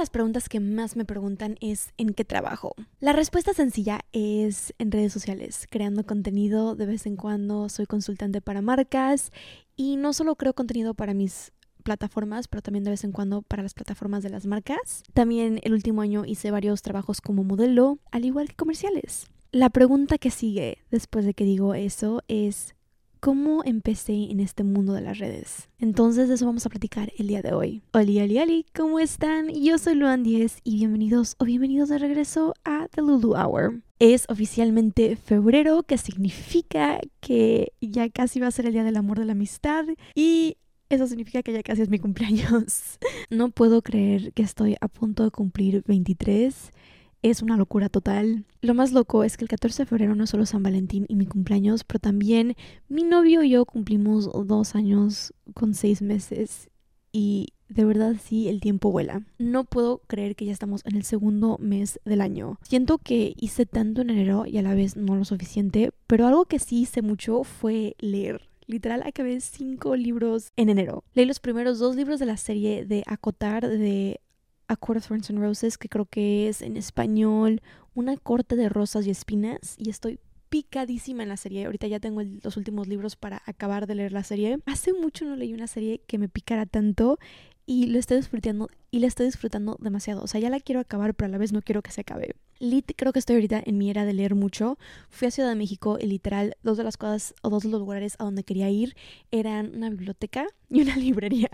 las preguntas que más me preguntan es ¿en qué trabajo? La respuesta sencilla es en redes sociales, creando contenido de vez en cuando, soy consultante para marcas y no solo creo contenido para mis plataformas, pero también de vez en cuando para las plataformas de las marcas. También el último año hice varios trabajos como modelo, al igual que comerciales. La pregunta que sigue después de que digo eso es ¿cómo empecé en este mundo de las redes? Entonces eso vamos a platicar el día de hoy. Oli, oli, oli, ¿cómo están? Yo soy Luan 10 y bienvenidos o bienvenidos de regreso a The Lulu Hour. Es oficialmente febrero, que significa que ya casi va a ser el día del amor de la amistad y eso significa que ya casi es mi cumpleaños. No puedo creer que estoy a punto de cumplir 23. Es una locura total. Lo más loco es que el 14 de febrero no es solo San Valentín y mi cumpleaños, pero también mi novio y yo cumplimos dos años con seis meses. Y de verdad sí, el tiempo vuela. No puedo creer que ya estamos en el segundo mes del año. Siento que hice tanto en enero y a la vez no lo suficiente, pero algo que sí hice mucho fue leer. Literal, acabé cinco libros en enero. Leí los primeros dos libros de la serie de Acotar de A Court of Thorns and Roses, que creo que es en español Una corte de rosas y espinas, y estoy picadísima en la serie. Ahorita ya tengo los últimos libros para acabar de leer la serie. Hace mucho no leí una serie que me picara tanto y lo estoy disfrutando y la estoy disfrutando demasiado. O sea, ya la quiero acabar, pero a la vez no quiero que se acabe. Lit, creo que estoy ahorita en mi era de leer mucho. Fui a Ciudad de México y literal, dos de las cosas o dos de los lugares a donde quería ir eran una biblioteca y una librería.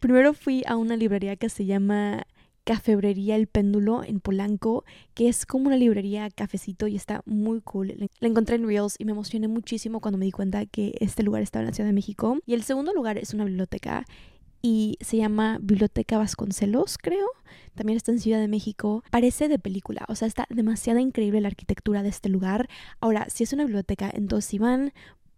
Primero fui a una librería que se llama Cafebrería El Péndulo en Polanco, que es como una librería cafecito y está muy cool. La encontré en Reels y me emocioné muchísimo cuando me di cuenta que este lugar estaba en la Ciudad de México. Y el segundo lugar es una biblioteca y se llama Biblioteca Vasconcelos, creo. También está en Ciudad de México. Parece de película, o sea, está demasiado increíble la arquitectura de este lugar. Ahora, si es una biblioteca, entonces si van,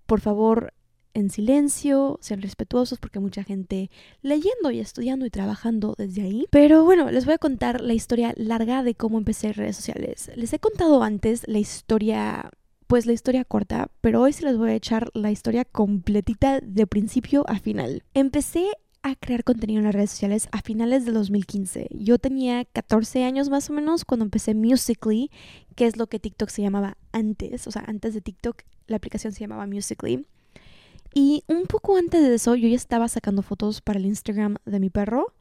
por favor, en silencio, sean respetuosos porque mucha gente leyendo y estudiando y trabajando desde ahí. Pero bueno, les voy a contar la historia larga de cómo empecé redes sociales. Les he contado antes la historia pues la historia corta, pero hoy sí les voy a echar la historia completita de principio a final. Empecé a crear contenido en las redes sociales a finales del 2015. Yo tenía 14 años más o menos cuando empecé Musically, que es lo que TikTok se llamaba antes. O sea, antes de TikTok la aplicación se llamaba Musically. Y un poco antes de eso yo ya estaba sacando fotos para el Instagram de mi perro.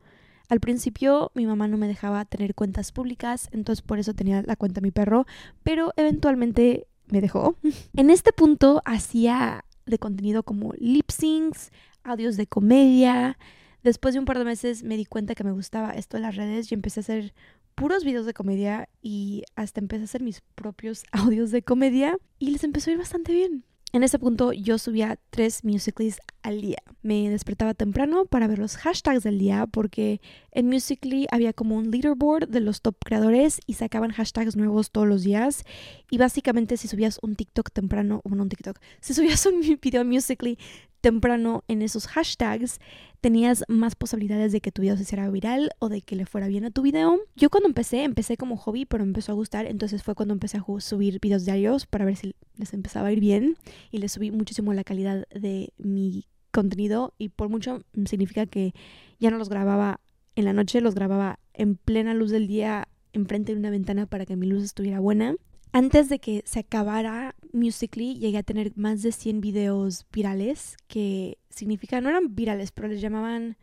Al principio mi mamá no me dejaba tener cuentas públicas, entonces por eso tenía la cuenta de mi perro, pero eventualmente me dejó. En este punto hacía de contenido como lip syncs, audios de comedia. Después de un par de meses me di cuenta que me gustaba esto de las redes y empecé a hacer puros videos de comedia y hasta empecé a hacer mis propios audios de comedia y les empezó a ir bastante bien. En ese punto yo subía tres musicals al día. Me despertaba temprano para ver los hashtags del día porque en Musically había como un leaderboard de los top creadores y sacaban hashtags nuevos todos los días. Y básicamente si subías un TikTok temprano, o no un TikTok, si subías un video Musically temprano en esos hashtags, tenías más posibilidades de que tu video se hiciera viral o de que le fuera bien a tu video. Yo cuando empecé, empecé como hobby, pero me empezó a gustar, entonces fue cuando empecé a subir videos diarios para ver si les empezaba a ir bien y les subí muchísimo la calidad de mi contenido y por mucho significa que ya no los grababa en la noche, los grababa en plena luz del día enfrente de una ventana para que mi luz estuviera buena. Antes de que se acabara Musically, llegué a tener más de 100 videos virales, que significa, no eran virales, pero les llamaban,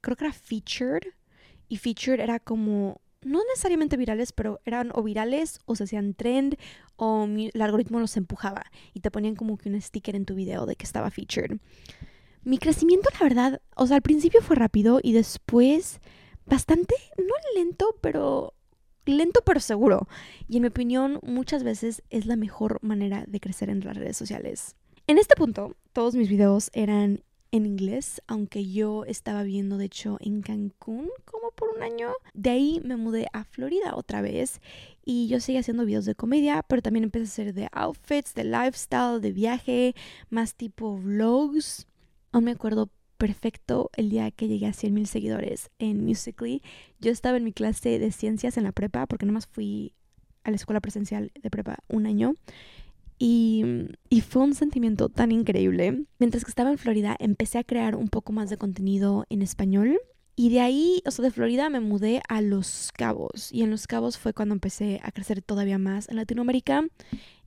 creo que era featured. Y featured era como, no necesariamente virales, pero eran o virales o se hacían trend o el algoritmo los empujaba y te ponían como que un sticker en tu video de que estaba featured. Mi crecimiento, la verdad, o sea, al principio fue rápido y después bastante, no lento, pero lento pero seguro. Y en mi opinión, muchas veces es la mejor manera de crecer en las redes sociales. En este punto, todos mis videos eran en inglés, aunque yo estaba viviendo de hecho en Cancún como por un año. De ahí me mudé a Florida otra vez y yo seguí haciendo videos de comedia, pero también empecé a hacer de outfits, de lifestyle, de viaje, más tipo vlogs. No me acuerdo perfecto el día que llegué a 100 mil seguidores en Musically. Yo estaba en mi clase de ciencias en la prepa, porque nomás fui a la escuela presencial de prepa un año. Y, y, fue un sentimiento tan increíble. Mientras que estaba en Florida, empecé a crear un poco más de contenido en español Y de ahí, o sea, de Florida me mudé a Los Cabos. Y en Los Cabos fue cuando empecé a crecer todavía más en Latinoamérica.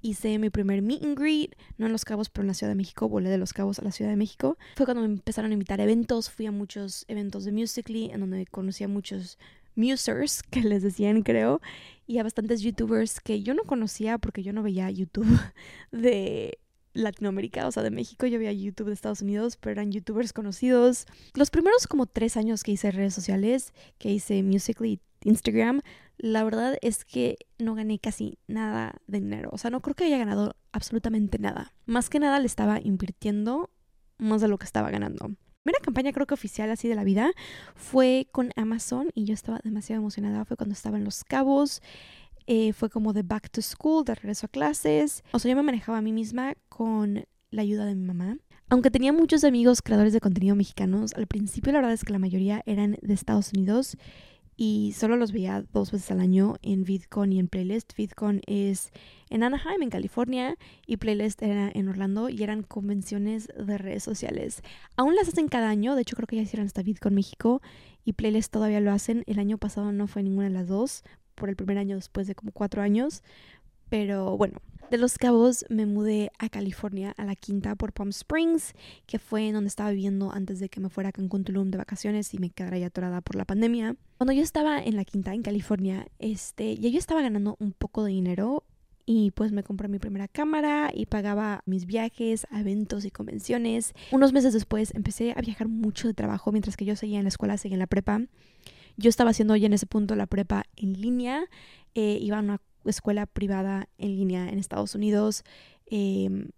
Hice mi primer meet and greet, no en Los Cabos, pero en la Ciudad de México. Volé de Los Cabos a la Ciudad de México. Fue cuando me empezaron a invitar a eventos. Fui a muchos eventos de Musically, en donde conocí a muchos musers, que les decían, creo, y a bastantes youtubers que yo no conocía porque yo no veía YouTube de Latinoamérica, o sea, de México. Yo veía YouTube de Estados Unidos, pero eran youtubers conocidos. Los primeros como tres años que hice redes sociales, que hice Musically Instagram, la verdad es que no gané casi nada de dinero. O sea, no creo que haya ganado absolutamente nada. Más que nada le estaba invirtiendo más de lo que estaba ganando. Mi primera campaña creo que oficial así de la vida fue con Amazon y yo estaba demasiado emocionada. Fue cuando estaba en Los Cabos eh, fue como de back to school, de regreso a clases. O sea, yo me manejaba a mí misma con la ayuda de mi mamá. Aunque tenía muchos amigos creadores de contenido mexicanos, al principio la verdad es que la mayoría eran de Estados Unidos y solo los veía dos veces al año en VidCon y en Playlist. VidCon es en Anaheim, en California, y Playlist era en Orlando y eran convenciones de redes sociales. Aún las hacen cada año, de hecho creo que ya hicieron hasta VidCon México y Playlist todavía lo hacen. El año pasado no fue ninguna de las dos, por el primer año después de como cuatro años. Pero bueno, de Los Cabos me mudé a California, a la quinta por Palm Springs, que fue donde estaba viviendo antes de que me fuera a Cancún Tulum de vacaciones y me quedara ya atorada por la pandemia. Cuando yo estaba en la quinta, en California, este, ya yo estaba ganando un poco de dinero y pues me compré mi primera cámara y pagaba mis viajes eventos y convenciones. Unos meses después empecé a viajar mucho de trabajo mientras que yo seguía en la escuela, seguía en la prepa. Yo estaba haciendo ya en ese punto la prepa en línea, eh, iba a una escuela privada en línea en Estados Unidos, em,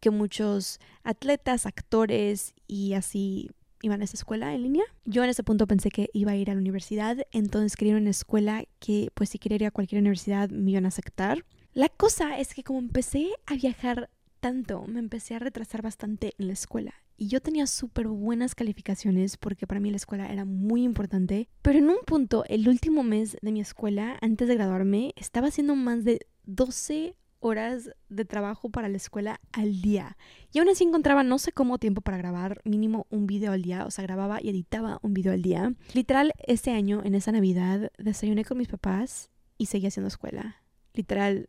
que muchos atletas, actores y así iban a esa escuela en línea. Yo en ese punto pensé que iba a ir a la universidad, entonces quería una escuela que pues si quería ir a cualquier universidad me iban a aceptar. La cosa es que como empecé a viajar tanto, me empecé a retrasar bastante en la escuela y yo tenía súper buenas calificaciones porque para mí la escuela era muy importante. Pero en un punto, el último mes de mi escuela, antes de graduarme, estaba haciendo más de 12 horas de trabajo para la escuela al día. Y aún así encontraba no sé cómo tiempo para grabar mínimo un video al día. O sea, grababa y editaba un video al día. Literal, ese año, en esa Navidad, desayuné con mis papás y seguí haciendo escuela. Literal,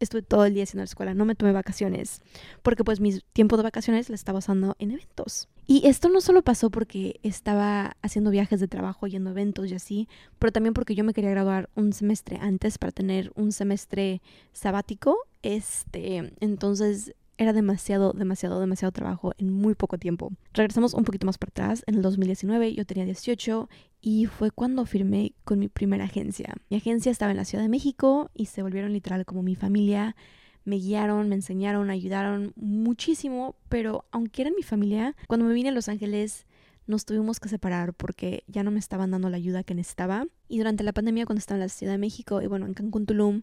estuve todo el día haciendo la escuela, no me tomé vacaciones, porque pues mi tiempo de vacaciones lo estaba usando en eventos. Y esto no solo pasó porque estaba haciendo viajes de trabajo, yendo a eventos y así, pero también porque yo me quería graduar un semestre antes para tener un semestre sabático. Este, entonces era demasiado, demasiado, demasiado trabajo en muy poco tiempo. Regresamos un poquito más para atrás. En el 2019 yo tenía 18 y fue cuando firmé con mi primera agencia. Mi agencia estaba en la Ciudad de México y se volvieron literal como mi familia. Me guiaron, me enseñaron, ayudaron muchísimo, pero aunque eran mi familia, cuando me vine a Los Ángeles nos tuvimos que separar porque ya no me estaban dando la ayuda que necesitaba. Y durante la pandemia, cuando estaba en la Ciudad de México y bueno, en Cancún, Tulum,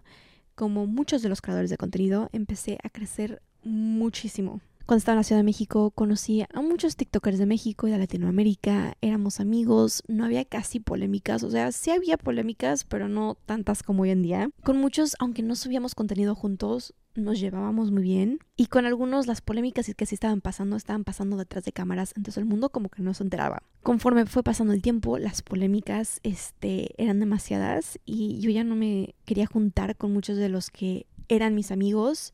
como muchos de los creadores de contenido, empecé a crecer muchísimo. Cuando estaba en la Ciudad de México conocí a muchos TikTokers de México y de Latinoamérica, éramos amigos, no había casi polémicas, o sea, sí había polémicas, pero no tantas como hoy en día. Con muchos, aunque no subíamos contenido juntos, nos llevábamos muy bien y con algunos las polémicas que sí estaban pasando estaban pasando detrás de cámaras, entonces el mundo como que no se enteraba. Conforme fue pasando el tiempo, las polémicas este, eran demasiadas y yo ya no me quería juntar con muchos de los que eran mis amigos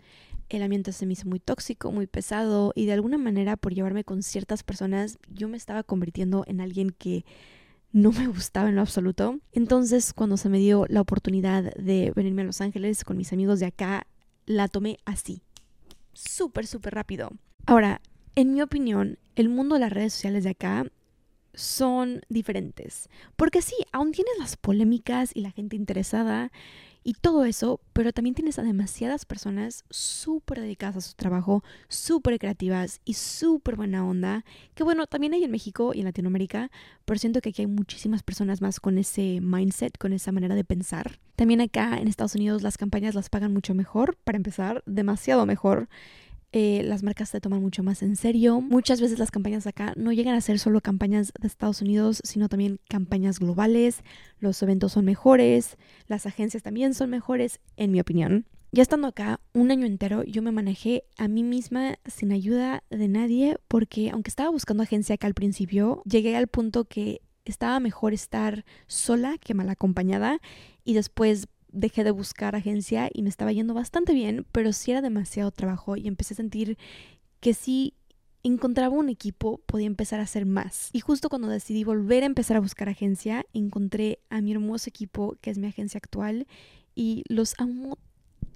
el ambiente se me hizo muy tóxico, muy pesado y de alguna manera por llevarme con ciertas personas yo me estaba convirtiendo en alguien que no me gustaba en lo absoluto. Entonces cuando se me dio la oportunidad de venirme a Los Ángeles con mis amigos de acá, la tomé así, súper, súper rápido. Ahora, en mi opinión, el mundo de las redes sociales de acá son diferentes. Porque sí, aún tienes las polémicas y la gente interesada y todo eso, pero también tienes a demasiadas personas súper dedicadas a su trabajo, súper creativas y súper buena onda, que bueno, también hay en México y en Latinoamérica, pero siento que aquí hay muchísimas personas más con ese mindset, con esa manera de pensar. También acá en Estados Unidos las campañas las pagan mucho mejor, para empezar, demasiado mejor. Eh, las marcas se toman mucho más en serio. Muchas veces las campañas acá no llegan a ser solo campañas de Estados Unidos, sino también campañas globales. Los eventos son mejores, las agencias también son mejores, en mi opinión. Ya estando acá un año entero, yo me manejé a mí misma sin ayuda de nadie, porque aunque estaba buscando agencia acá al principio, llegué al punto que estaba mejor estar sola que mal acompañada y después dejé de buscar agencia y me estaba yendo bastante bien, pero sí era demasiado trabajo y empecé a sentir que si encontraba un equipo podía empezar a hacer más. Y justo cuando decidí volver a empezar a buscar agencia, encontré a mi hermoso equipo que es mi agencia actual y los amo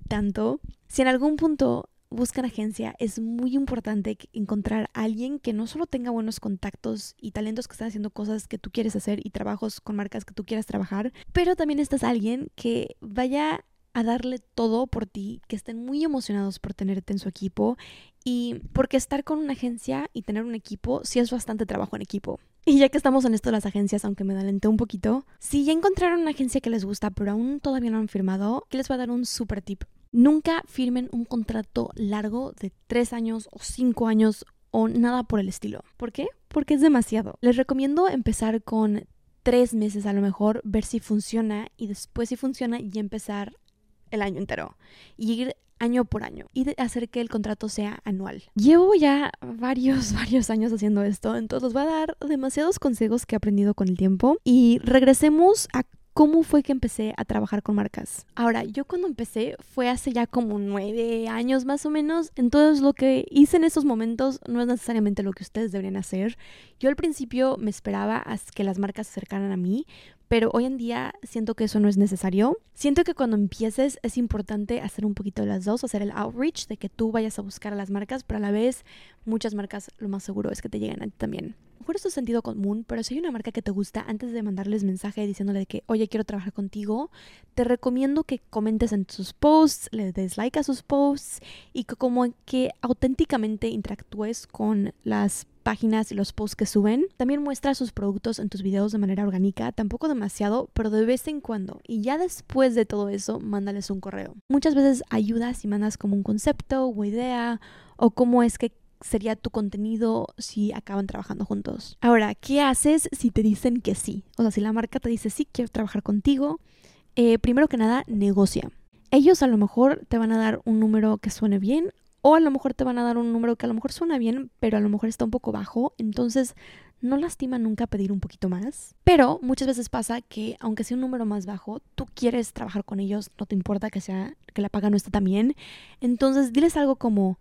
tanto. Si en algún punto buscan agencia, es muy importante encontrar a alguien que no solo tenga buenos contactos y talentos que están haciendo cosas que tú quieres hacer y trabajos con marcas que tú quieras trabajar, pero también estás alguien que vaya a darle todo por ti, que estén muy emocionados por tenerte en su equipo y porque estar con una agencia y tener un equipo sí es bastante trabajo en equipo. Y ya que estamos en esto de las agencias, aunque me adelanté un poquito, si ya encontraron una agencia que les gusta pero aún todavía no han firmado, que les voy a dar un super tip. Nunca firmen un contrato largo de tres años o cinco años o nada por el estilo. ¿Por qué? Porque es demasiado. Les recomiendo empezar con tres meses a lo mejor, ver si funciona y después si funciona y empezar el año entero y ir año por año y hacer que el contrato sea anual. Llevo ya varios, varios años haciendo esto, entonces os voy a dar demasiados consejos que he aprendido con el tiempo y regresemos a ¿Cómo fue que empecé a trabajar con marcas? Ahora, yo cuando empecé fue hace ya como nueve años más o menos, entonces lo que hice en esos momentos no es necesariamente lo que ustedes deberían hacer. Yo al principio me esperaba que las marcas se acercaran a mí, pero hoy en día siento que eso no es necesario. Siento que cuando empieces es importante hacer un poquito de las dos, hacer el outreach de que tú vayas a buscar a las marcas, pero a la vez muchas marcas lo más seguro es que te lleguen a ti también mejor esto es sentido común, pero si hay una marca que te gusta, antes de mandarles mensaje diciéndole que, oye, quiero trabajar contigo, te recomiendo que comentes en sus posts, le des like a sus posts y que como que auténticamente interactúes con las páginas y los posts que suben. También muestra sus productos en tus videos de manera orgánica, tampoco demasiado, pero de vez en cuando. Y ya después de todo eso, mándales un correo. Muchas veces ayudas y mandas como un concepto o idea o cómo es que sería tu contenido si acaban trabajando juntos. Ahora, ¿qué haces si te dicen que sí? O sea, si la marca te dice sí, quiero trabajar contigo, eh, primero que nada, negocia. Ellos a lo mejor te van a dar un número que suene bien o a lo mejor te van a dar un número que a lo mejor suena bien, pero a lo mejor está un poco bajo. Entonces, no lastima nunca pedir un poquito más. Pero muchas veces pasa que, aunque sea un número más bajo, tú quieres trabajar con ellos, no te importa que sea que la paga no esté tan bien. Entonces, diles algo como,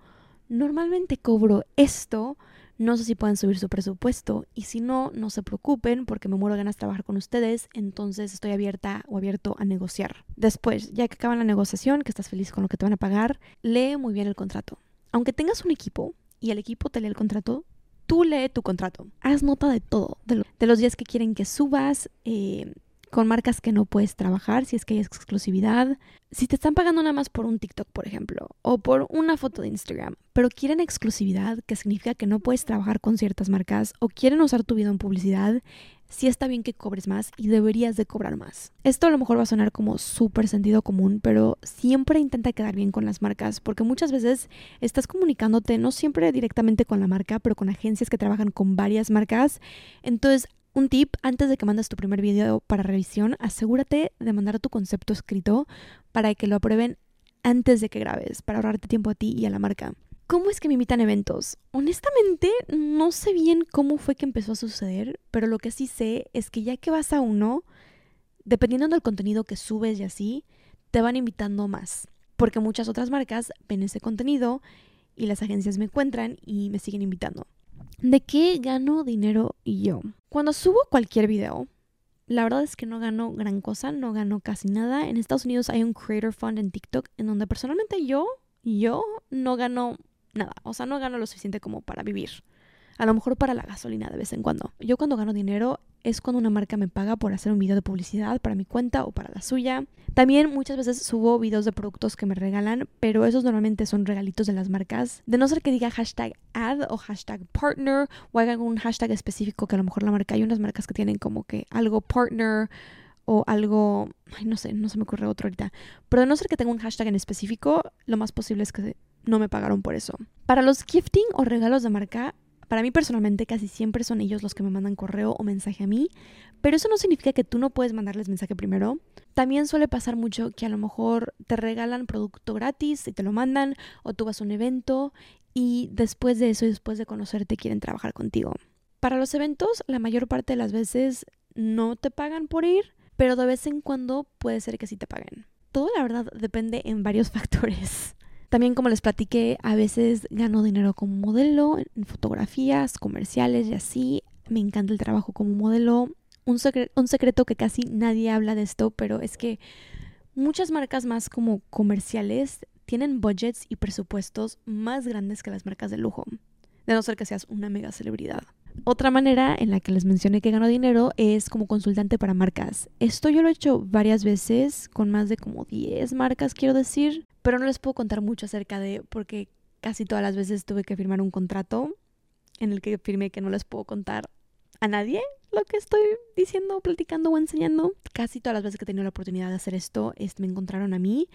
normalmente cobro esto, no sé si pueden subir su presupuesto y si no, no se preocupen porque me muero de ganas de trabajar con ustedes, entonces estoy abierta o abierto a negociar. Después, ya que acaban la negociación, que estás feliz con lo que te van a pagar, lee muy bien el contrato. Aunque tengas un equipo y el equipo te lee el contrato, tú lee tu contrato. Haz nota de todo, de, los días que quieren que subas, eh, con marcas que no puedes trabajar si es que hay exclusividad. Si te están pagando nada más por un TikTok, por ejemplo, o por una foto de Instagram, pero quieren exclusividad, que significa que no puedes trabajar con ciertas marcas o quieren usar tu video en publicidad, sí está bien que cobres más y deberías de cobrar más. Esto a lo mejor va a sonar como súper sentido común, pero siempre intenta quedar bien con las marcas, porque muchas veces estás comunicándote no siempre directamente con la marca, pero con agencias que trabajan con varias marcas. Entonces un tip, antes de que mandes tu primer video para revisión, asegúrate de mandar tu concepto escrito para que lo aprueben antes de que grabes, para ahorrarte tiempo a ti y a la marca. ¿Cómo es que me invitan eventos? Honestamente, no sé bien cómo fue que empezó a suceder, pero lo que sí sé es que ya que vas a uno, dependiendo del contenido que subes y así, te van invitando más. Porque muchas otras marcas ven ese contenido y las agencias me encuentran y me siguen invitando. ¿De qué gano dinero yo? Cuando subo cualquier video, la verdad es que no gano gran cosa, no gano casi nada. En Estados Unidos hay un Creator Fund en TikTok en donde personalmente yo, yo no gano nada. O sea, no gano lo suficiente como para vivir. A lo mejor para la gasolina de vez en cuando. Yo cuando gano dinero es cuando una marca me paga por hacer un video de publicidad para mi cuenta o para la suya. También muchas veces subo videos de productos que me regalan, pero esos normalmente son regalitos de las marcas. De no ser que diga hashtag ad o hashtag partner o haga un hashtag específico que a lo mejor la marca, hay unas marcas que tienen como que algo partner o algo, ay, no sé, no se me ocurre otro ahorita. Pero de no ser que tenga un hashtag en específico, lo más posible es que no me pagaron por eso. Para los gifting o regalos de marca, para mí personalmente casi siempre son ellos los que me mandan correo o mensaje a mí, pero eso no significa que tú no puedes mandarles mensaje primero. También suele pasar mucho que a lo mejor te regalan producto gratis y te lo mandan, o tú vas a un evento y después de eso y después de conocerte quieren trabajar contigo. Para los eventos, la mayor parte de las veces no te pagan por ir, pero de vez en cuando puede ser que sí te paguen. Todo la verdad depende en varios factores. También como les platiqué, a veces gano dinero como modelo, en fotografías, comerciales y así. Me encanta el trabajo como modelo. Un, secreto que casi nadie habla de esto, pero es que muchas marcas más como comerciales tienen budgets y presupuestos más grandes que las marcas de lujo, de no ser que seas una mega celebridad. Otra manera en la que les mencioné que gano dinero es como consultante para marcas. Esto yo lo he hecho varias veces con más de como 10 marcas, quiero decir, pero no les puedo contar mucho acerca de porque casi todas las veces tuve que firmar un contrato en el que firmé que no les puedo contar a nadie lo que estoy diciendo, platicando o enseñando. Casi todas las veces que he tenido la oportunidad de hacer esto, me encontraron a mí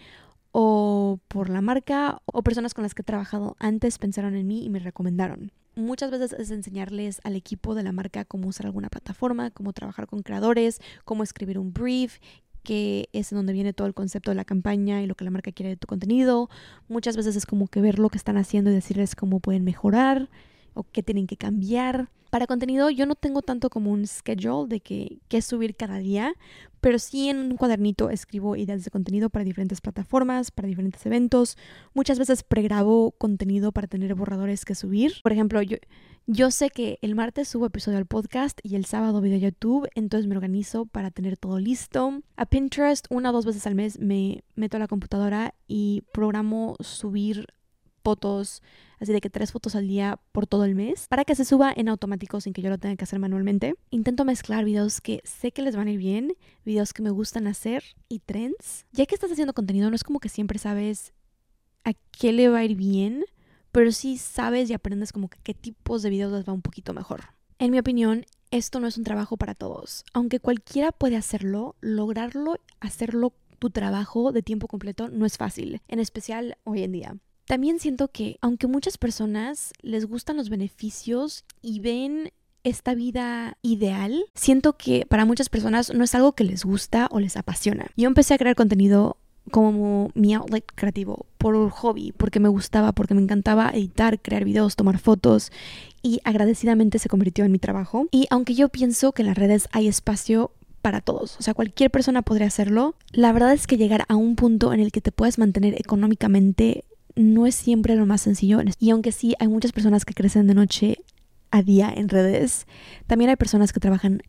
o por la marca o personas con las que he trabajado antes pensaron en mí y me recomendaron. Muchas veces es enseñarles al equipo de la marca cómo usar alguna plataforma, cómo trabajar con creadores, cómo escribir un brief, que es donde viene todo el concepto de la campaña y lo que la marca quiere de tu contenido. Muchas veces es como que ver lo que están haciendo y decirles cómo pueden mejorar o qué tienen que cambiar. Para contenido yo no tengo tanto como un schedule de que, qué subir cada día, pero sí en un cuadernito escribo ideas de contenido para diferentes plataformas, para diferentes eventos. Muchas veces pregrabo contenido para tener borradores que subir. Por ejemplo, yo, yo sé que el martes subo episodio al podcast y el sábado video YouTube, entonces me organizo para tener todo listo. A Pinterest una o dos veces al mes me meto a la computadora y programo subir fotos, así de que tres fotos al día por todo el mes, para que se suba en automático sin que yo lo tenga que hacer manualmente. Intento mezclar videos que sé que les van a ir bien, videos que me gustan hacer y trends. Ya que estás haciendo contenido, no es como que siempre sabes a qué le va a ir bien, pero sí sabes y aprendes como que qué tipos de videos les va un poquito mejor. En mi opinión, esto no es un trabajo para todos. Aunque cualquiera puede hacerlo, lograrlo, hacerlo tu trabajo de tiempo completo no es fácil, en especial hoy en día. También siento que aunque muchas personas les gustan los beneficios y ven esta vida ideal, siento que para muchas personas no es algo que les gusta o les apasiona. Yo empecé a crear contenido como mi outlet creativo, por hobby, porque me gustaba, porque me encantaba editar, crear videos, tomar fotos y agradecidamente se convirtió en mi trabajo. Y aunque yo pienso que en las redes hay espacio para todos, o sea, cualquier persona podría hacerlo, la verdad es que llegar a un punto en el que te puedas mantener económicamente no es siempre lo más sencillo. Y aunque sí hay muchas personas que crecen de noche a día en redes, también hay personas que trabajan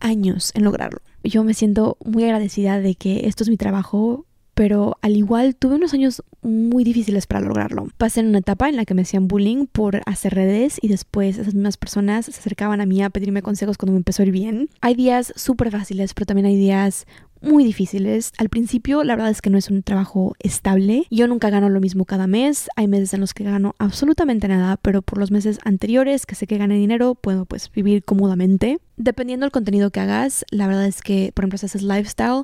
años en lograrlo. Yo me siento muy agradecida de que esto es mi trabajo, pero al igual tuve unos años muy difíciles para lograrlo. Pasé en una etapa en la que me hacían bullying por hacer redes y después esas mismas personas se acercaban a mí a pedirme consejos cuando me empezó a ir bien. Hay días súper fáciles, pero también hay días muy difíciles. Al principio, la verdad es que no es un trabajo estable. Yo nunca gano lo mismo cada mes. Hay meses en los que gano absolutamente nada, pero por los meses anteriores que sé que gané dinero, puedo pues vivir cómodamente. Dependiendo del contenido que hagas, la verdad es que, por ejemplo, si haces lifestyle,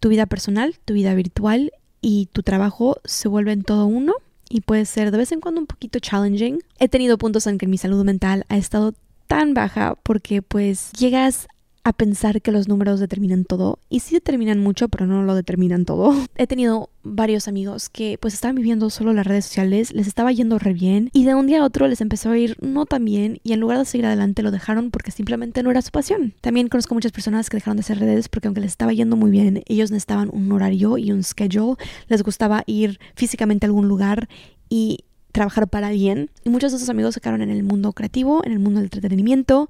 tu vida personal, tu vida virtual y tu trabajo se vuelven todo uno y puede ser de vez en cuando un poquito challenging. He tenido puntos en que mi salud mental ha estado tan baja porque pues llegas a pensar que los números determinan todo. Y sí determinan mucho, pero no lo determinan todo. He tenido varios amigos que pues estaban viviendo solo las redes sociales, les estaba yendo re bien y de un día a otro les empezó a ir no tan bien y en lugar de seguir adelante lo dejaron porque simplemente no era su pasión. También conozco muchas personas que dejaron de hacer redes porque aunque les estaba yendo muy bien, ellos necesitaban un horario y un schedule, les gustaba ir físicamente a algún lugar y trabajar para alguien. Y muchos de esos amigos se quedaron en el mundo creativo, en el mundo del entretenimiento,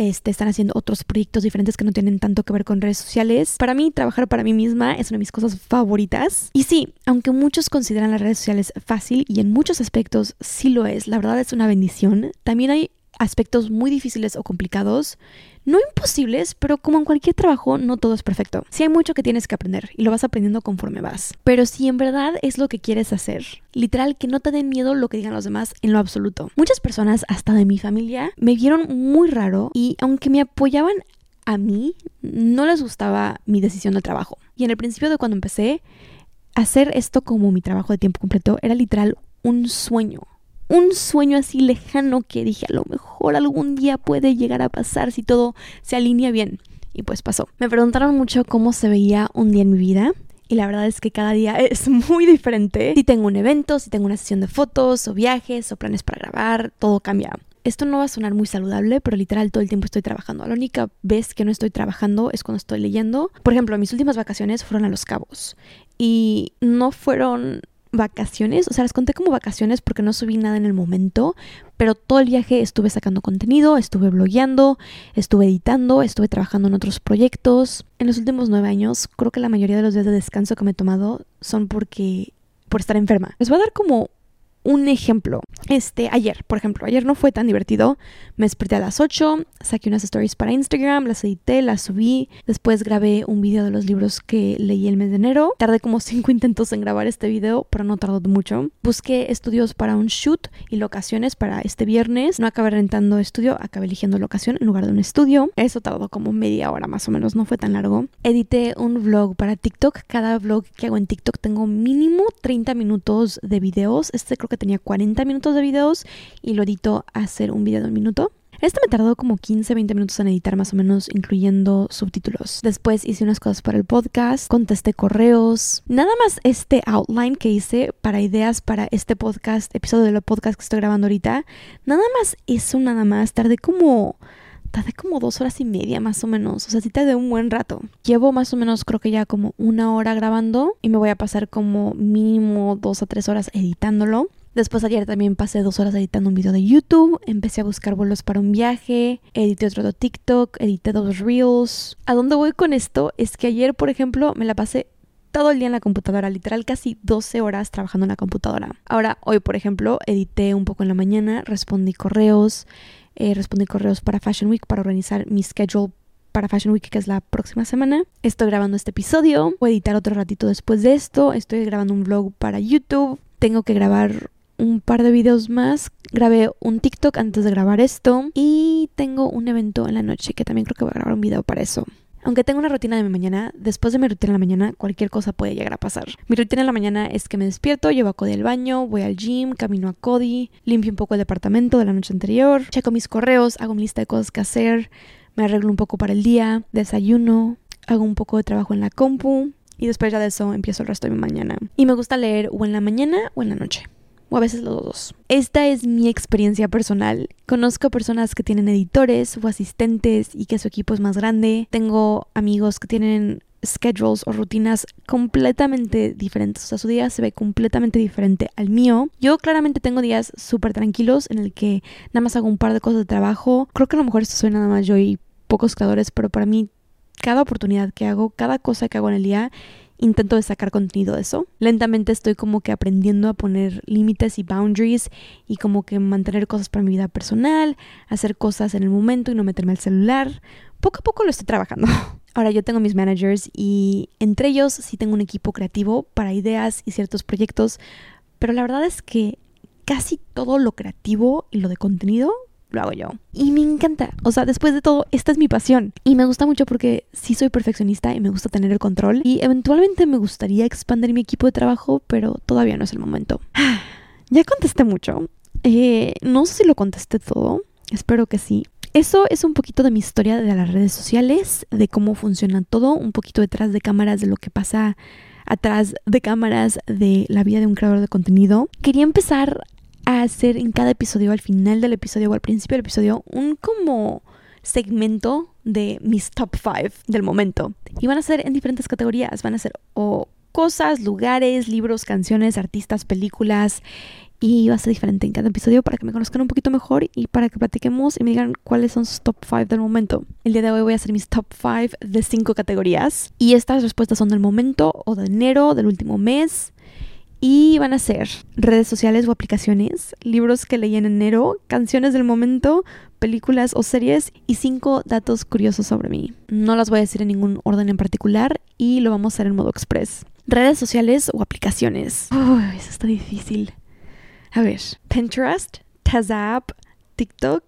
este, están haciendo otros proyectos diferentes que no tienen tanto que ver con redes sociales. Para mí, trabajar para mí misma es una de mis cosas favoritas. Y sí, aunque muchos consideran las redes sociales fácil y en muchos aspectos sí lo es, la verdad es una bendición, también hay aspectos muy difíciles o complicados no imposibles, pero como en cualquier trabajo, no todo es perfecto. Sí hay mucho que tienes que aprender y lo vas aprendiendo conforme vas. Pero si en verdad es lo que quieres hacer, literal, que no te den miedo lo que digan los demás en lo absoluto. Muchas personas, hasta de mi familia, me vieron muy raro y aunque me apoyaban a mí, no les gustaba mi decisión del trabajo. Y en el principio de cuando empecé, hacer esto como mi trabajo de tiempo completo era literal un sueño un sueño así lejano que dije a lo mejor algún día puede llegar a pasar si todo se alinea bien. Y pues pasó. Me preguntaron mucho cómo se veía un día en mi vida. Y la verdad es que cada día es muy diferente. Si tengo un evento, si tengo una sesión de fotos o viajes o planes para grabar, todo cambia. esto no va a sonar muy saludable, pero literal todo el tiempo estoy trabajando. La única vez que no estoy trabajando es cuando estoy leyendo. Por ejemplo, mis últimas vacaciones fueron a Los Cabos y no fueron vacaciones, o sea, las conté como vacaciones porque no subí nada en el momento, pero todo el viaje estuve sacando contenido, estuve blogueando, estuve editando, estuve trabajando en otros proyectos. En los últimos nueve años, creo que la mayoría de los días de descanso que me he tomado son porque por estar enferma. Les voy a dar como un ejemplo. Este, ayer, por ejemplo, ayer no fue tan divertido. Me desperté a las 8, saqué unas stories para Instagram, las edité, las subí. Después grabé un video de los libros que leí el mes de enero. Tardé como 5 intentos en grabar este video, pero no tardó mucho. Busqué estudios para un shoot y locaciones para este viernes. No acabé rentando estudio, acabé eligiendo locación en lugar de un estudio. Eso tardó como media hora más o menos, no fue tan largo. Edité un vlog para TikTok. Cada vlog que hago en TikTok tengo mínimo 30 minutos de videos. Este creo que tenía 40 minutos de videos y lo edito a hacer un video de un minuto. Este me tardó como 15, 20 minutos en editar más o menos, incluyendo subtítulos. Después hice unas cosas para el podcast, contesté correos. Nada más este outline que hice para ideas para este podcast, episodio de lo podcast que estoy grabando ahorita. Nada más eso, nada más. Tardé como tardé como dos horas y media más o menos. O sea, sí tardé un buen rato. Llevo más o menos creo que ya como una hora grabando y me voy a pasar como mínimo dos a tres horas editándolo. Después ayer también pasé dos horas editando un video de YouTube, empecé a buscar vuelos para un viaje, edité otro de TikTok, edité dos reels. ¿A dónde voy con esto? Es que ayer, por ejemplo, me la pasé todo el día en la computadora, literal casi 12 horas trabajando en la computadora. Ahora, hoy, por ejemplo, edité un poco en la mañana, respondí correos, eh, respondí correos para Fashion Week para organizar mi schedule para Fashion Week, que es la próxima semana. Estoy grabando este episodio, voy a editar otro ratito después de esto, estoy grabando un vlog para YouTube, tengo que grabar un par de videos más. Grabé un TikTok antes de grabar esto. Y tengo un evento en la noche que también creo que voy a grabar un video para eso. Aunque tengo una rutina de mi mañana, después de mi rutina en la mañana, cualquier cosa puede llegar a pasar. Mi rutina en la mañana es que me despierto, llevo a Cody al baño, voy al gym, camino a Cody, limpio un poco el departamento de la noche anterior, checo mis correos, hago mi lista de cosas que hacer, me arreglo un poco para el día, desayuno, hago un poco de trabajo en la compu y después ya de eso empiezo el resto de mi mañana. Y me gusta leer o en la mañana o en la noche o a veces los dos. Esta es mi experiencia personal. Conozco personas que tienen editores o asistentes y que su equipo es más grande. Tengo amigos que tienen schedules o rutinas completamente diferentes. O sea, su día se ve completamente diferente al mío. Yo claramente tengo días súper tranquilos en el que nada más hago un par de cosas de trabajo. Creo que a lo mejor esto soy nada más yo y pocos creadores, pero para mí cada oportunidad que hago, cada cosa que hago en el día intento sacar contenido de eso. Lentamente estoy como que aprendiendo a poner límites y boundaries y como que mantener cosas para mi vida personal, hacer cosas en el momento y no meterme al celular. Poco a poco lo estoy trabajando. Ahora yo tengo mis managers y entre ellos sí tengo un equipo creativo para ideas y ciertos proyectos, pero la verdad es que casi todo lo creativo y lo de contenido lo hago yo. Y me encanta. O sea, después de todo, esta es mi pasión. Y me gusta mucho porque sí soy perfeccionista y me gusta tener el control. Y eventualmente me gustaría expandir mi equipo de trabajo, pero todavía no es el momento. Ya contesté mucho. Eh, no sé si lo contesté todo. Espero que sí. Eso es un poquito de mi historia de las redes sociales, de cómo funciona todo, un poquito detrás de cámaras, de lo que pasa atrás de cámaras de la vida de un creador de contenido. Quería empezar a hacer en cada episodio, al final del episodio o al principio del episodio, un como segmento de mis top 5 del momento. Y van a ser en diferentes categorías. Van a ser o cosas, lugares, libros, canciones, artistas, películas. Y va a ser diferente en cada episodio para que me conozcan un poquito mejor y para que platiquemos y me digan cuáles son sus top 5 del momento. El día de hoy voy a hacer mis top 5 de 5 categorías. Y estas respuestas son del momento o de enero, del último mes y van a ser redes sociales o aplicaciones, libros que leí en enero, canciones del momento, películas o series y cinco datos curiosos sobre mí. No las voy a decir en ningún orden en particular y lo vamos a hacer en modo express. Redes sociales o aplicaciones. Uy, eso está difícil. A ver, Pinterest, TazApp, TikTok,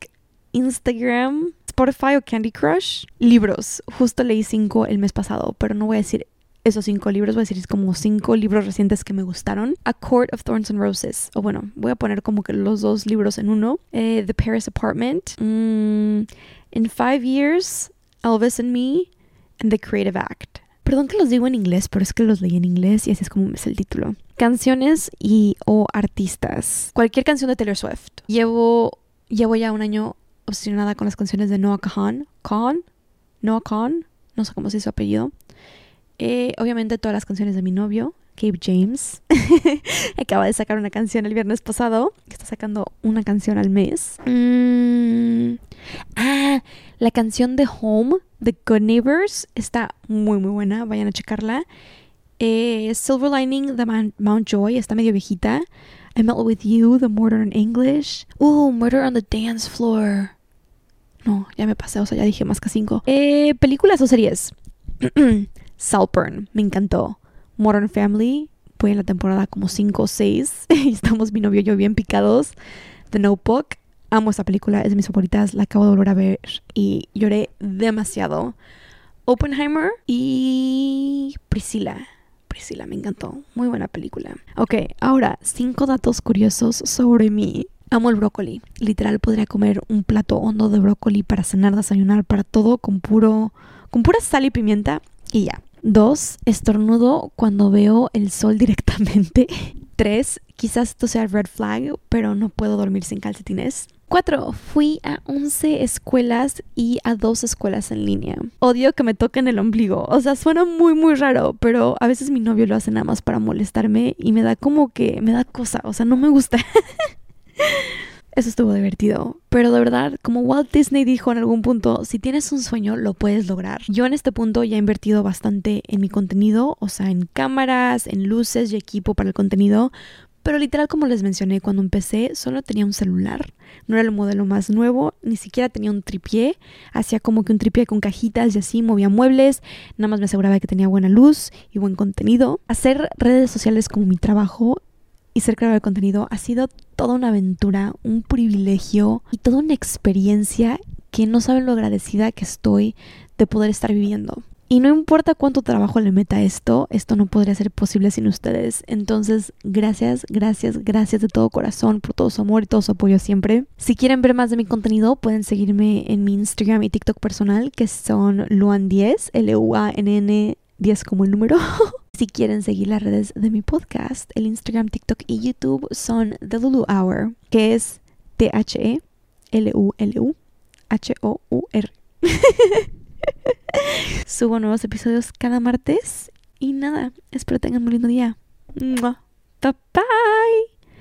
Instagram, Spotify o Candy Crush. Libros. Justo leí cinco el mes pasado, pero no voy a decir esos cinco libros, voy a decir como cinco libros recientes que me gustaron. A Court of Thorns and Roses, o bueno, voy a poner como que los dos libros en uno. Eh, The Paris Apartment, mm, In Five Years, Elvis and Me, and The Creative Act. Perdón que los digo en inglés, pero es que los leí en inglés y así es como es el título. Canciones y o artistas. Cualquier canción de Taylor Swift. Llevo Llevo ya un año obsesionada con las canciones de Noah Kahan. Kahan, Noah Kahan, no sé cómo se dice su apellido. Eh, obviamente todas las canciones de mi novio, Gabe James. Acaba de sacar una canción el viernes pasado. Está sacando una canción al mes. Mm, ah, la canción de Home, The Good Neighbors, está muy muy buena. Vayan a checarla. Eh, Silver Lining, The Mount Joy, está medio viejita. I Met With You, The Murder in English. Uh, Murder on the Dance Floor. No, ya me pasé, o sea, ya dije más que cinco. Eh, ¿Películas o series? Saltburn, me encantó. Modern Family, fue en la temporada como 5 o 6 y estamos mi novio y yo bien picados. The Notebook, amo esta película, es de mis favoritas, la acabo de volver a ver y lloré demasiado. Oppenheimer y Priscilla. Priscilla me encantó, muy buena película. Ok, ahora cinco datos curiosos sobre mí. Amo el brócoli. Literal podría comer un plato hondo de brócoli para cenar, desayunar, para todo con puro con pura sal y pimienta y ya. Dos, estornudo cuando veo el sol directamente. Tres, quizás esto sea red flag, pero no puedo dormir sin calcetines. Cuatro, fui a 11 escuelas y a dos escuelas en línea. Odio que me toquen el ombligo. O sea, suena muy, muy raro, pero a veces mi novio lo hace nada más para molestarme y me da como que me da cosa. O sea, no me gusta. Eso estuvo divertido. Pero de verdad, como Walt Disney dijo en algún punto, si tienes un sueño, lo puedes lograr. Yo en este punto ya he invertido bastante en mi contenido, o sea, en cámaras, en luces y equipo para el contenido. Pero literal, como les mencioné, cuando empecé solo tenía un celular. No era el modelo más nuevo, ni siquiera tenía un tripié. Hacía como que un tripié con cajitas y así, movía muebles. Nada más me aseguraba que tenía buena luz y buen contenido. Hacer redes sociales como mi trabajo y ser creador de contenido ha sido toda una aventura, un privilegio y toda una experiencia que no saben lo agradecida que estoy de poder estar viviendo. Y no importa cuánto trabajo le meta esto, esto no podría ser posible sin ustedes. Entonces, gracias, gracias, gracias de todo corazón por todo su amor y todo su apoyo siempre. Si quieren ver más de mi contenido, pueden seguirme en mi Instagram y TikTok personal, que son Luan10, L-U-A-N-N 10 como el número. si quieren seguir las redes de mi podcast, el Instagram, TikTok y YouTube son The Lulu Hour, que es T-H-E-L-U-L-U-H-O-U-R. Subo nuevos episodios cada martes y nada, espero tengan un lindo día. Bye bye.